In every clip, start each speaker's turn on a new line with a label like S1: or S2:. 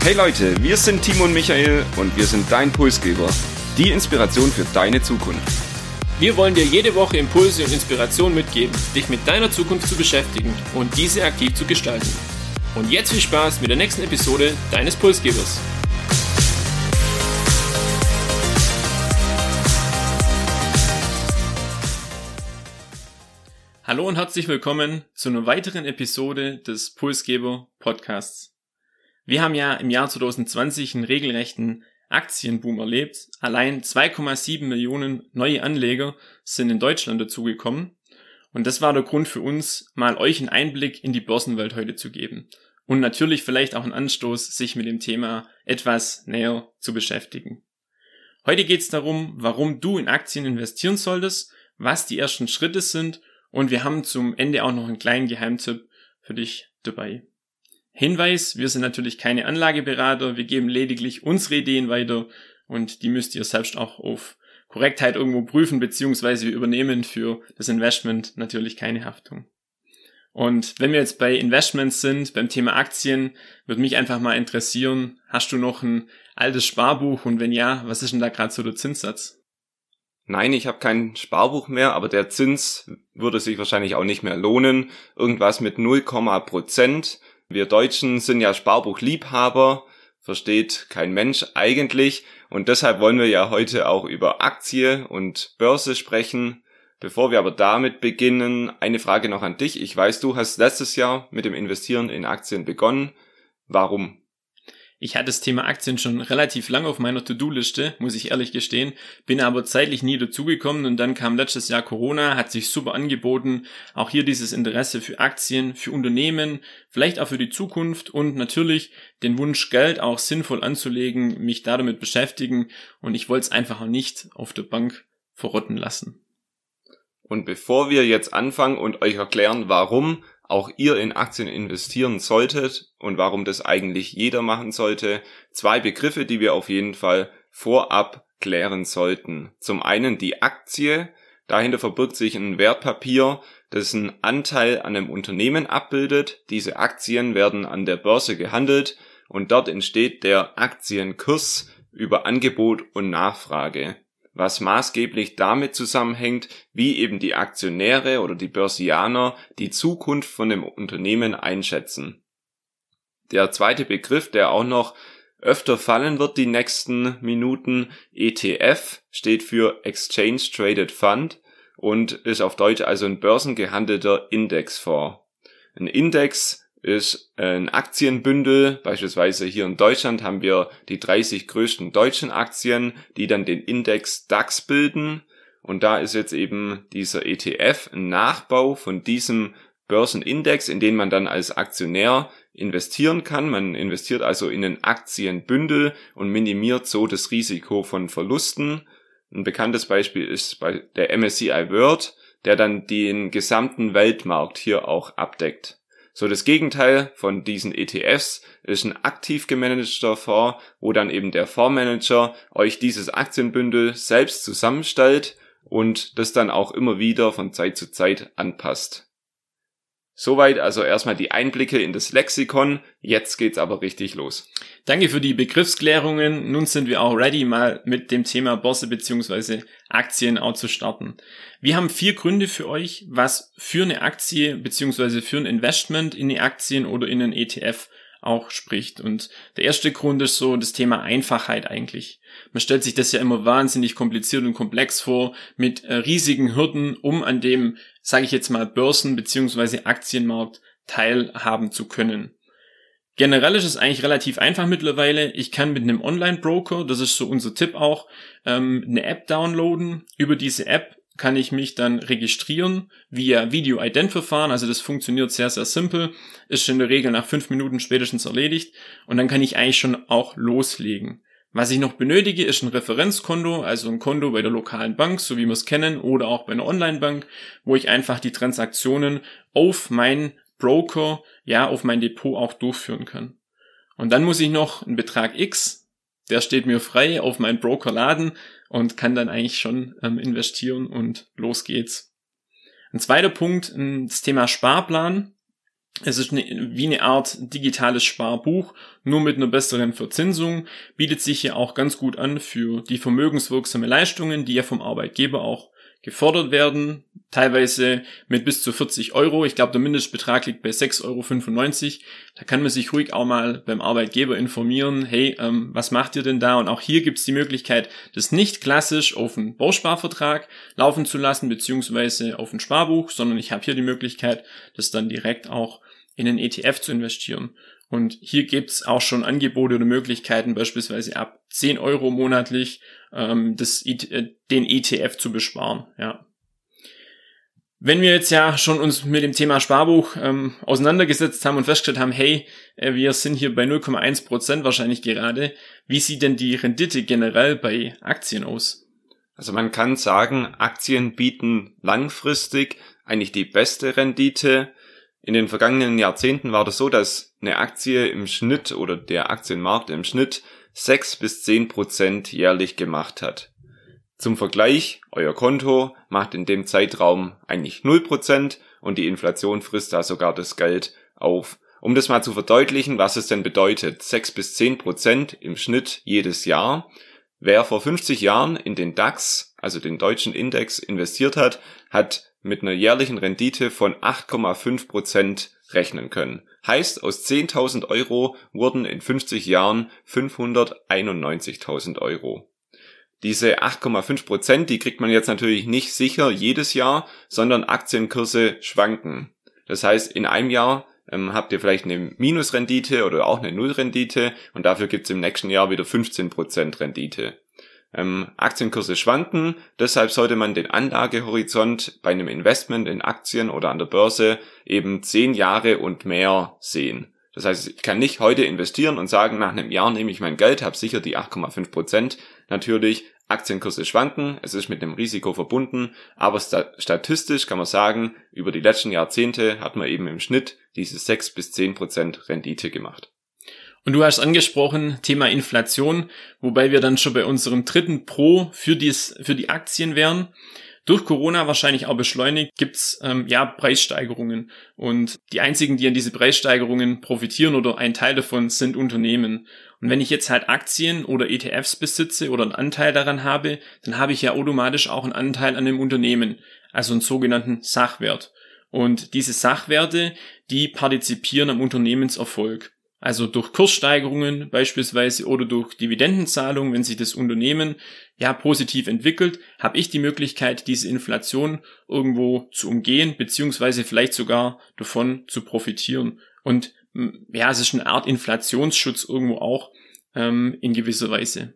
S1: Hey Leute, wir sind Timo und Michael und wir sind dein Pulsgeber. Die Inspiration für deine Zukunft.
S2: Wir wollen dir jede Woche Impulse und Inspiration mitgeben, dich mit deiner Zukunft zu beschäftigen und diese aktiv zu gestalten. Und jetzt viel Spaß mit der nächsten Episode deines Pulsgebers. Hallo und herzlich willkommen zu einer weiteren Episode des Pulsgeber Podcasts. Wir haben ja im Jahr 2020 einen regelrechten Aktienboom erlebt. Allein 2,7 Millionen neue Anleger sind in Deutschland dazugekommen. Und das war der Grund für uns, mal euch einen Einblick in die Börsenwelt heute zu geben. Und natürlich vielleicht auch einen Anstoß, sich mit dem Thema etwas näher zu beschäftigen. Heute geht es darum, warum du in Aktien investieren solltest, was die ersten Schritte sind und wir haben zum Ende auch noch einen kleinen Geheimtipp für dich dabei. Hinweis, wir sind natürlich keine Anlageberater, wir geben lediglich unsere Ideen weiter und die müsst ihr selbst auch auf Korrektheit irgendwo prüfen, beziehungsweise wir übernehmen für das Investment natürlich keine Haftung. Und wenn wir jetzt bei Investments sind, beim Thema Aktien, würde mich einfach mal interessieren, hast du noch ein altes Sparbuch und wenn ja, was ist denn da gerade so der Zinssatz?
S1: Nein, ich habe kein Sparbuch mehr, aber der Zins würde sich wahrscheinlich auch nicht mehr lohnen. Irgendwas mit 0, Prozent. Wir Deutschen sind ja Sparbuchliebhaber, versteht kein Mensch eigentlich. Und deshalb wollen wir ja heute auch über Aktie und Börse sprechen. Bevor wir aber damit beginnen, eine Frage noch an dich. Ich weiß, du hast letztes Jahr mit dem Investieren in Aktien begonnen. Warum?
S2: Ich hatte das Thema Aktien schon relativ lang auf meiner To-Do-Liste, muss ich ehrlich gestehen, bin aber zeitlich nie dazugekommen und dann kam letztes Jahr Corona, hat sich super angeboten. Auch hier dieses Interesse für Aktien, für Unternehmen, vielleicht auch für die Zukunft und natürlich den Wunsch, Geld auch sinnvoll anzulegen, mich da damit beschäftigen und ich wollte es einfach auch nicht auf der Bank verrotten lassen.
S1: Und bevor wir jetzt anfangen und euch erklären, warum auch ihr in Aktien investieren solltet und warum das eigentlich jeder machen sollte. Zwei Begriffe, die wir auf jeden Fall vorab klären sollten. Zum einen die Aktie. Dahinter verbirgt sich ein Wertpapier, das einen Anteil an einem Unternehmen abbildet. Diese Aktien werden an der Börse gehandelt und dort entsteht der Aktienkurs über Angebot und Nachfrage was maßgeblich damit zusammenhängt, wie eben die Aktionäre oder die Börsianer die Zukunft von dem Unternehmen einschätzen. Der zweite Begriff, der auch noch öfter fallen wird die nächsten Minuten, ETF, steht für Exchange Traded Fund und ist auf Deutsch also ein börsengehandelter Indexfonds. Ein Index ist ein Aktienbündel. Beispielsweise hier in Deutschland haben wir die 30 größten deutschen Aktien, die dann den Index DAX bilden. Und da ist jetzt eben dieser ETF ein Nachbau von diesem Börsenindex, in den man dann als Aktionär investieren kann. Man investiert also in ein Aktienbündel und minimiert so das Risiko von Verlusten. Ein bekanntes Beispiel ist bei der MSCI World, der dann den gesamten Weltmarkt hier auch abdeckt. So das Gegenteil von diesen ETFs ist ein aktiv gemanagter Fonds, wo dann eben der Fondsmanager euch dieses Aktienbündel selbst zusammenstellt und das dann auch immer wieder von Zeit zu Zeit anpasst. Soweit also erstmal die Einblicke in das Lexikon. Jetzt geht's aber richtig los.
S2: Danke für die Begriffsklärungen. Nun sind wir auch ready, mal mit dem Thema Börse bzw. Aktien auch zu starten. Wir haben vier Gründe für euch, was für eine Aktie bzw. für ein Investment in die Aktien oder in einen ETF auch spricht. Und der erste Grund ist so das Thema Einfachheit eigentlich. Man stellt sich das ja immer wahnsinnig kompliziert und komplex vor, mit äh, riesigen Hürden, um an dem, sage ich jetzt mal, Börsen- bzw. Aktienmarkt teilhaben zu können. Generell ist es eigentlich relativ einfach mittlerweile. Ich kann mit einem Online-Broker, das ist so unser Tipp auch, ähm, eine App downloaden. Über diese App kann ich mich dann registrieren via Video-Ident-Verfahren. Also das funktioniert sehr, sehr simpel. Ist in der Regel nach fünf Minuten spätestens erledigt. Und dann kann ich eigentlich schon auch loslegen. Was ich noch benötige, ist ein Referenzkonto, also ein Konto bei der lokalen Bank, so wie wir es kennen, oder auch bei einer Online-Bank, wo ich einfach die Transaktionen auf meinen Broker, ja, auf mein Depot auch durchführen kann. Und dann muss ich noch einen Betrag X, der steht mir frei, auf meinen Broker laden und kann dann eigentlich schon ähm, investieren und los geht's. Ein zweiter Punkt, das Thema Sparplan. Es ist eine, wie eine Art digitales Sparbuch, nur mit einer besseren Verzinsung, bietet sich ja auch ganz gut an für die vermögenswirksame Leistungen, die ja vom Arbeitgeber auch gefordert werden, teilweise mit bis zu 40 Euro. Ich glaube, der Mindestbetrag liegt bei 6,95 Euro. Da kann man sich ruhig auch mal beim Arbeitgeber informieren, hey, ähm, was macht ihr denn da? Und auch hier gibt es die Möglichkeit, das nicht klassisch auf einen Bausparvertrag laufen zu lassen, beziehungsweise auf ein Sparbuch, sondern ich habe hier die Möglichkeit, das dann direkt auch in einen ETF zu investieren. Und hier gibt's auch schon Angebote oder Möglichkeiten, beispielsweise ab 10 Euro monatlich ähm, das, äh, den ETF zu besparen. Ja. Wenn wir jetzt ja schon uns mit dem Thema Sparbuch ähm, auseinandergesetzt haben und festgestellt haben, hey, äh, wir sind hier bei 0,1 Prozent wahrscheinlich gerade, wie sieht denn die Rendite generell bei Aktien aus?
S1: Also man kann sagen, Aktien bieten langfristig eigentlich die beste Rendite, in den vergangenen Jahrzehnten war das so, dass eine Aktie im Schnitt oder der Aktienmarkt im Schnitt sechs bis zehn Prozent jährlich gemacht hat. Zum Vergleich, euer Konto macht in dem Zeitraum eigentlich null Prozent und die Inflation frisst da sogar das Geld auf. Um das mal zu verdeutlichen, was es denn bedeutet, sechs bis zehn Prozent im Schnitt jedes Jahr. Wer vor 50 Jahren in den DAX, also den deutschen Index, investiert hat, hat mit einer jährlichen Rendite von 8,5 Prozent rechnen können. Heißt, aus 10.000 Euro wurden in 50 Jahren 591.000 Euro. Diese 8,5 Prozent, die kriegt man jetzt natürlich nicht sicher jedes Jahr, sondern Aktienkurse schwanken. Das heißt, in einem Jahr ähm, habt ihr vielleicht eine Minusrendite oder auch eine Nullrendite und dafür gibt's im nächsten Jahr wieder 15 Prozent Rendite. Ähm, Aktienkurse schwanken, deshalb sollte man den Anlagehorizont bei einem Investment in Aktien oder an der Börse eben zehn Jahre und mehr sehen. Das heißt, ich kann nicht heute investieren und sagen, nach einem Jahr nehme ich mein Geld, habe sicher die 8,5 Prozent. Natürlich, Aktienkurse schwanken, es ist mit einem Risiko verbunden, aber statistisch kann man sagen, über die letzten Jahrzehnte hat man eben im Schnitt diese 6 bis 10 Prozent Rendite gemacht.
S2: Und du hast angesprochen, Thema Inflation, wobei wir dann schon bei unserem dritten Pro für, dies, für die Aktien wären. Durch Corona wahrscheinlich auch beschleunigt, gibt's ähm, ja Preissteigerungen. Und die einzigen, die an diese Preissteigerungen profitieren oder ein Teil davon sind Unternehmen. Und wenn ich jetzt halt Aktien oder ETFs besitze oder einen Anteil daran habe, dann habe ich ja automatisch auch einen Anteil an dem Unternehmen, also einen sogenannten Sachwert. Und diese Sachwerte, die partizipieren am Unternehmenserfolg. Also durch Kurssteigerungen beispielsweise oder durch Dividendenzahlungen, wenn sich das Unternehmen ja positiv entwickelt, habe ich die Möglichkeit, diese Inflation irgendwo zu umgehen, beziehungsweise vielleicht sogar davon zu profitieren. Und ja, es ist eine Art Inflationsschutz irgendwo auch ähm, in gewisser Weise.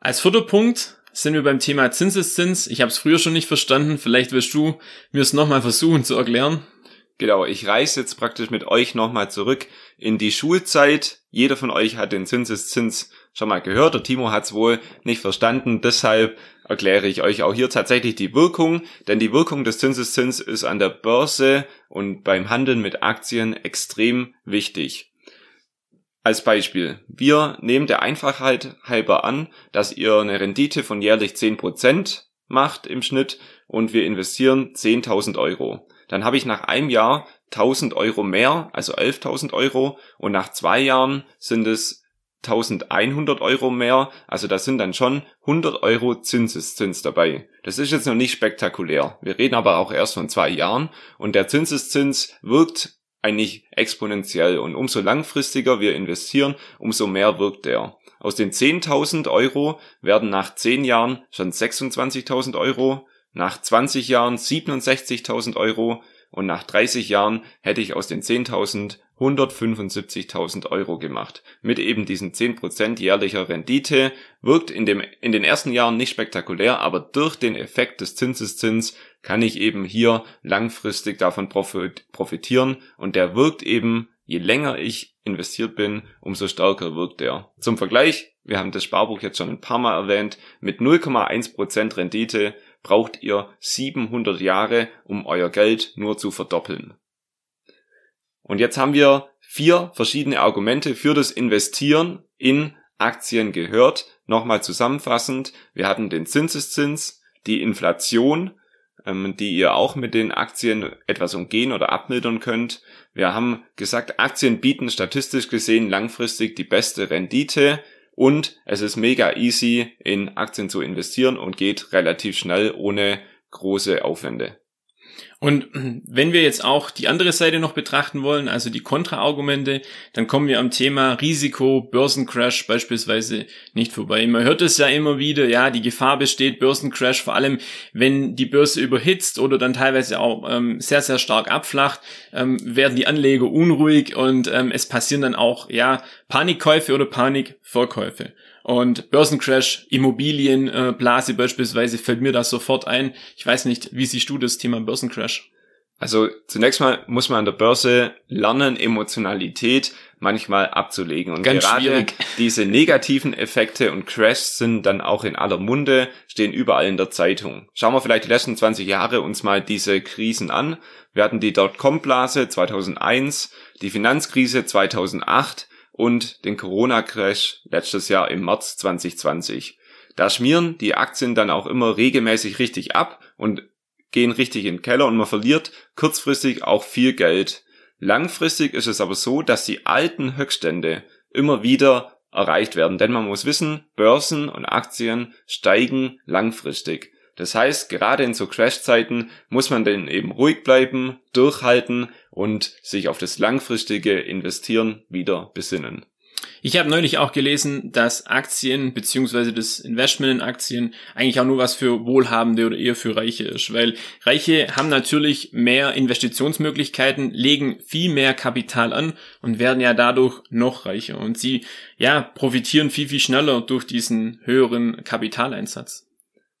S2: Als vierter Punkt sind wir beim Thema Zinseszins. Ich habe es früher schon nicht verstanden. Vielleicht wirst du mir es nochmal versuchen zu erklären.
S1: Genau, ich reise jetzt praktisch mit euch nochmal zurück in die Schulzeit. Jeder von euch hat den Zinseszins schon mal gehört. Der Timo hat es wohl nicht verstanden. Deshalb erkläre ich euch auch hier tatsächlich die Wirkung. Denn die Wirkung des Zinseszins ist an der Börse und beim Handeln mit Aktien extrem wichtig. Als Beispiel, wir nehmen der Einfachheit halber an, dass ihr eine Rendite von jährlich 10% macht im Schnitt und wir investieren 10.000 Euro dann habe ich nach einem Jahr 1000 Euro mehr, also 11.000 Euro und nach zwei Jahren sind es 1100 Euro mehr, also da sind dann schon 100 Euro Zinseszins dabei. Das ist jetzt noch nicht spektakulär. Wir reden aber auch erst von zwei Jahren und der Zinseszins wirkt eigentlich exponentiell und umso langfristiger wir investieren, umso mehr wirkt der. Aus den 10.000 Euro werden nach 10 Jahren schon 26.000 Euro, nach 20 Jahren 67.000 Euro und nach 30 Jahren hätte ich aus den 10.000 175.000 Euro gemacht. Mit eben diesen 10% jährlicher Rendite wirkt in, dem, in den ersten Jahren nicht spektakulär, aber durch den Effekt des Zinseszins kann ich eben hier langfristig davon profitieren und der wirkt eben, je länger ich investiert bin, umso stärker wirkt er. Zum Vergleich, wir haben das Sparbuch jetzt schon ein paar Mal erwähnt, mit 0,1% Rendite braucht ihr 700 Jahre, um euer Geld nur zu verdoppeln. Und jetzt haben wir vier verschiedene Argumente für das Investieren in Aktien gehört. Nochmal zusammenfassend, wir hatten den Zinseszins, die Inflation, ähm, die ihr auch mit den Aktien etwas umgehen oder abmildern könnt. Wir haben gesagt, Aktien bieten statistisch gesehen langfristig die beste Rendite und es ist mega easy in Aktien zu investieren und geht relativ schnell ohne große Aufwände.
S2: Und wenn wir jetzt auch die andere Seite noch betrachten wollen, also die Kontraargumente, dann kommen wir am Thema Risiko, Börsencrash beispielsweise nicht vorbei. Man hört es ja immer wieder, ja, die Gefahr besteht, Börsencrash, vor allem wenn die Börse überhitzt oder dann teilweise auch ähm, sehr, sehr stark abflacht, ähm, werden die Anleger unruhig und ähm, es passieren dann auch, ja, Panikkäufe oder Panikverkäufe. Und Börsencrash, Immobilienblase äh, beispielsweise fällt mir da sofort ein. Ich weiß nicht, wie siehst du das Thema Börsencrash?
S1: Also zunächst mal muss man an der Börse lernen, Emotionalität manchmal abzulegen. Und
S2: Ganz gerade schwierig.
S1: diese negativen Effekte und Crashs sind dann auch in aller Munde, stehen überall in der Zeitung. Schauen wir vielleicht die letzten 20 Jahre uns mal diese Krisen an. Wir hatten die Dotcom-Blase 2001, die Finanzkrise 2008, und den Corona-Crash letztes Jahr im März 2020. Da schmieren die Aktien dann auch immer regelmäßig richtig ab und gehen richtig in den Keller und man verliert kurzfristig auch viel Geld. Langfristig ist es aber so, dass die alten Höchststände immer wieder erreicht werden, denn man muss wissen, Börsen und Aktien steigen langfristig. Das heißt, gerade in so Crash-Zeiten muss man dann eben ruhig bleiben, durchhalten und sich auf das langfristige Investieren wieder besinnen.
S2: Ich habe neulich auch gelesen, dass Aktien beziehungsweise das Investment in Aktien eigentlich auch nur was für Wohlhabende oder eher für Reiche ist, weil Reiche haben natürlich mehr Investitionsmöglichkeiten, legen viel mehr Kapital an und werden ja dadurch noch reicher und sie ja profitieren viel viel schneller durch diesen höheren Kapitaleinsatz.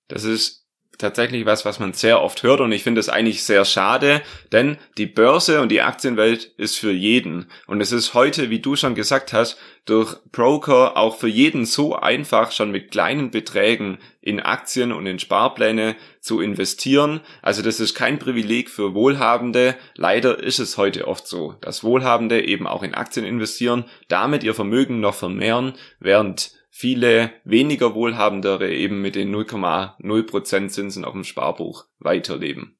S1: Das ist tatsächlich was, was man sehr oft hört und ich finde es eigentlich sehr schade, denn die Börse und die Aktienwelt ist für jeden und es ist heute, wie du schon gesagt hast, durch Broker auch für jeden so einfach schon mit kleinen Beträgen in Aktien und in Sparpläne zu investieren. Also das ist kein Privileg für Wohlhabende. Leider ist es heute oft so, dass Wohlhabende eben auch in Aktien investieren, damit ihr Vermögen noch vermehren, während viele weniger Wohlhabendere eben mit den 0,0% Zinsen auf dem Sparbuch weiterleben.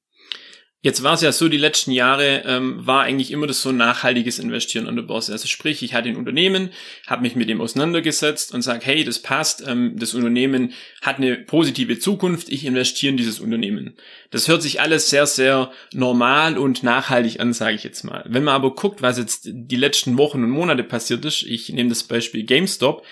S2: Jetzt war es ja so, die letzten Jahre ähm, war eigentlich immer das so nachhaltiges Investieren an der Börse. Also sprich, ich hatte ein Unternehmen, habe mich mit dem auseinandergesetzt und sage, hey, das passt, ähm, das Unternehmen hat eine positive Zukunft, ich investiere in dieses Unternehmen. Das hört sich alles sehr, sehr normal und nachhaltig an, sage ich jetzt mal. Wenn man aber guckt, was jetzt die letzten Wochen und Monate passiert ist, ich nehme das Beispiel GameStop,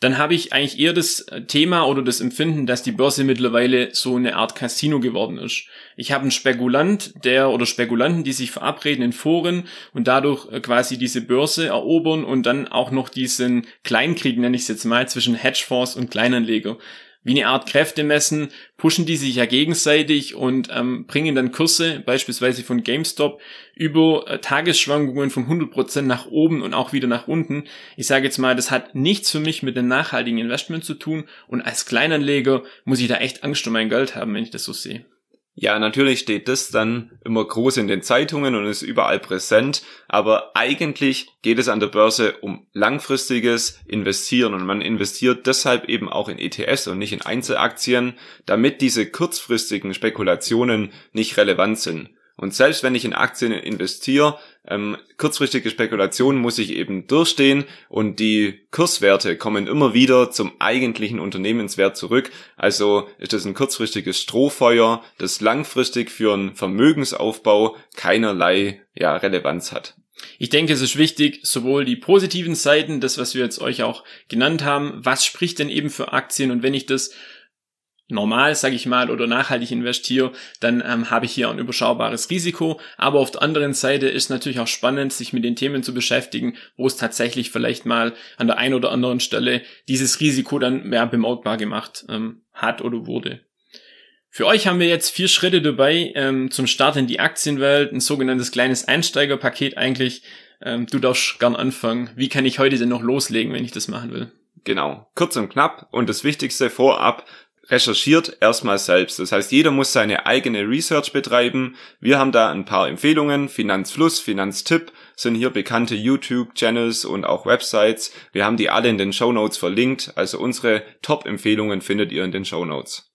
S2: dann habe ich eigentlich eher das Thema oder das Empfinden, dass die Börse mittlerweile so eine Art Casino geworden ist. Ich habe einen Spekulant, der oder Spekulanten, die sich verabreden in Foren und dadurch äh, quasi diese Börse erobern und dann auch noch diesen Kleinkrieg, nenne ich es jetzt mal, zwischen Hedgefonds und Kleinanleger wie eine Art Kräfte messen, pushen die sich ja gegenseitig und ähm, bringen dann Kurse, beispielsweise von GameStop, über äh, Tagesschwankungen von 100% nach oben und auch wieder nach unten. Ich sage jetzt mal, das hat nichts für mich mit einem nachhaltigen Investment zu tun und als Kleinanleger muss ich da echt Angst um mein Geld haben, wenn ich das so sehe.
S1: Ja, natürlich steht das dann immer groß in den Zeitungen und ist überall präsent, aber eigentlich geht es an der Börse um langfristiges Investieren und man investiert deshalb eben auch in ETFs und nicht in Einzelaktien, damit diese kurzfristigen Spekulationen nicht relevant sind. Und selbst wenn ich in Aktien investiere, ähm, kurzfristige Spekulationen muss ich eben durchstehen und die Kurswerte kommen immer wieder zum eigentlichen Unternehmenswert zurück. Also ist es ein kurzfristiges Strohfeuer, das langfristig für einen Vermögensaufbau keinerlei ja, Relevanz hat.
S2: Ich denke, es ist wichtig, sowohl die positiven Seiten, das, was wir jetzt euch auch genannt haben, was spricht denn eben für Aktien und wenn ich das normal, sage ich mal, oder nachhaltig investiere, dann ähm, habe ich hier ein überschaubares Risiko. Aber auf der anderen Seite ist natürlich auch spannend, sich mit den Themen zu beschäftigen, wo es tatsächlich vielleicht mal an der einen oder anderen Stelle dieses Risiko dann mehr bemerkbar gemacht ähm, hat oder wurde. Für euch haben wir jetzt vier Schritte dabei ähm, zum Start in die Aktienwelt, ein sogenanntes kleines Einsteigerpaket eigentlich. Ähm, du darfst gern anfangen. Wie kann ich heute denn noch loslegen, wenn ich das machen will?
S1: Genau, kurz und knapp und das Wichtigste vorab, recherchiert erstmal selbst. Das heißt, jeder muss seine eigene Research betreiben. Wir haben da ein paar Empfehlungen. Finanzfluss, Finanztipp sind hier bekannte YouTube-Channels und auch Websites. Wir haben die alle in den Show Notes verlinkt. Also unsere Top-Empfehlungen findet ihr in den Show Notes.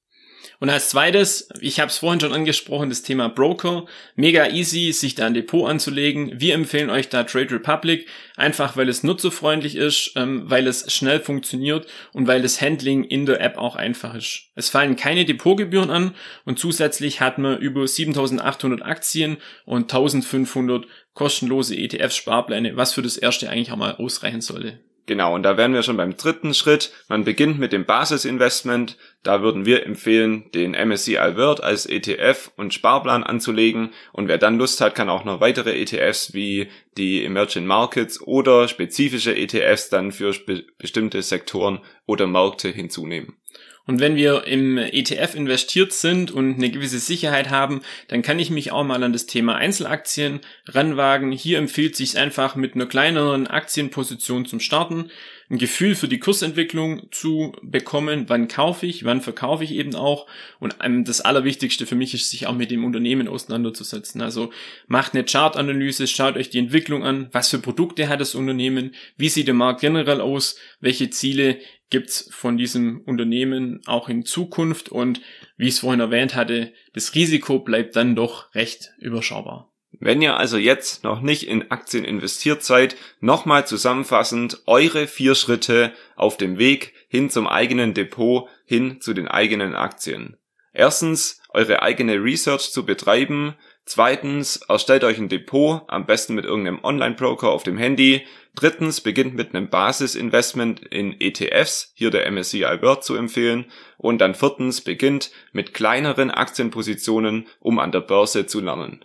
S2: Und als zweites, ich habe es vorhin schon angesprochen, das Thema Broker. Mega easy, sich da ein Depot anzulegen. Wir empfehlen euch da Trade Republic, einfach weil es nutzerfreundlich ist, ähm, weil es schnell funktioniert und weil das Handling in der App auch einfach ist. Es fallen keine Depotgebühren an und zusätzlich hat man über 7800 Aktien und 1500 kostenlose ETF-Sparpläne, was für das erste eigentlich auch mal ausreichen sollte.
S1: Genau, und da wären wir schon beim dritten Schritt. Man beginnt mit dem Basisinvestment. Da würden wir empfehlen, den MSCI World als ETF und Sparplan anzulegen. Und wer dann Lust hat, kann auch noch weitere ETFs wie die Emerging Markets oder spezifische ETFs dann für bestimmte Sektoren oder Märkte hinzunehmen.
S2: Und wenn wir im ETF investiert sind und eine gewisse Sicherheit haben, dann kann ich mich auch mal an das Thema Einzelaktien ranwagen. Hier empfiehlt sich einfach mit einer kleineren Aktienposition zum Starten ein Gefühl für die Kursentwicklung zu bekommen, wann kaufe ich, wann verkaufe ich eben auch. Und das Allerwichtigste für mich ist, sich auch mit dem Unternehmen auseinanderzusetzen. Also macht eine Chartanalyse, schaut euch die Entwicklung an, was für Produkte hat das Unternehmen, wie sieht der Markt generell aus, welche Ziele gibt's von diesem Unternehmen auch in Zukunft und wie ich es vorhin erwähnt hatte, das Risiko bleibt dann doch recht überschaubar.
S1: Wenn ihr also jetzt noch nicht in Aktien investiert seid, nochmal zusammenfassend eure vier Schritte auf dem Weg hin zum eigenen Depot, hin zu den eigenen Aktien. Erstens, eure eigene Research zu betreiben. Zweitens, erstellt euch ein Depot, am besten mit irgendeinem Online-Broker auf dem Handy. Drittens, beginnt mit einem Basisinvestment in ETFs, hier der MSCI World zu empfehlen. Und dann viertens, beginnt mit kleineren Aktienpositionen, um an der Börse zu lernen.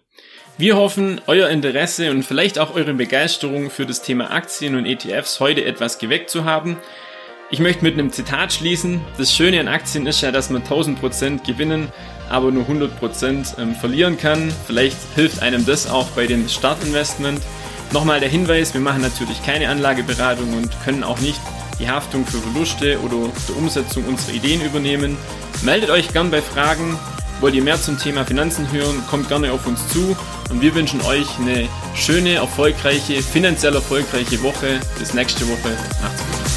S2: Wir hoffen, euer Interesse und vielleicht auch eure Begeisterung für das Thema Aktien und ETFs heute etwas geweckt zu haben. Ich möchte mit einem Zitat schließen. Das Schöne an Aktien ist ja, dass man 1000% gewinnen, aber nur 100% ähm, verlieren kann. Vielleicht hilft einem das auch bei dem Startinvestment. Nochmal der Hinweis, wir machen natürlich keine Anlageberatung und können auch nicht die Haftung für Verluste oder der Umsetzung unserer Ideen übernehmen. Meldet euch gern bei Fragen. Wollt ihr mehr zum Thema Finanzen hören, kommt gerne auf uns zu und wir wünschen euch eine schöne, erfolgreiche, finanziell erfolgreiche Woche. Bis nächste Woche. Macht's gut.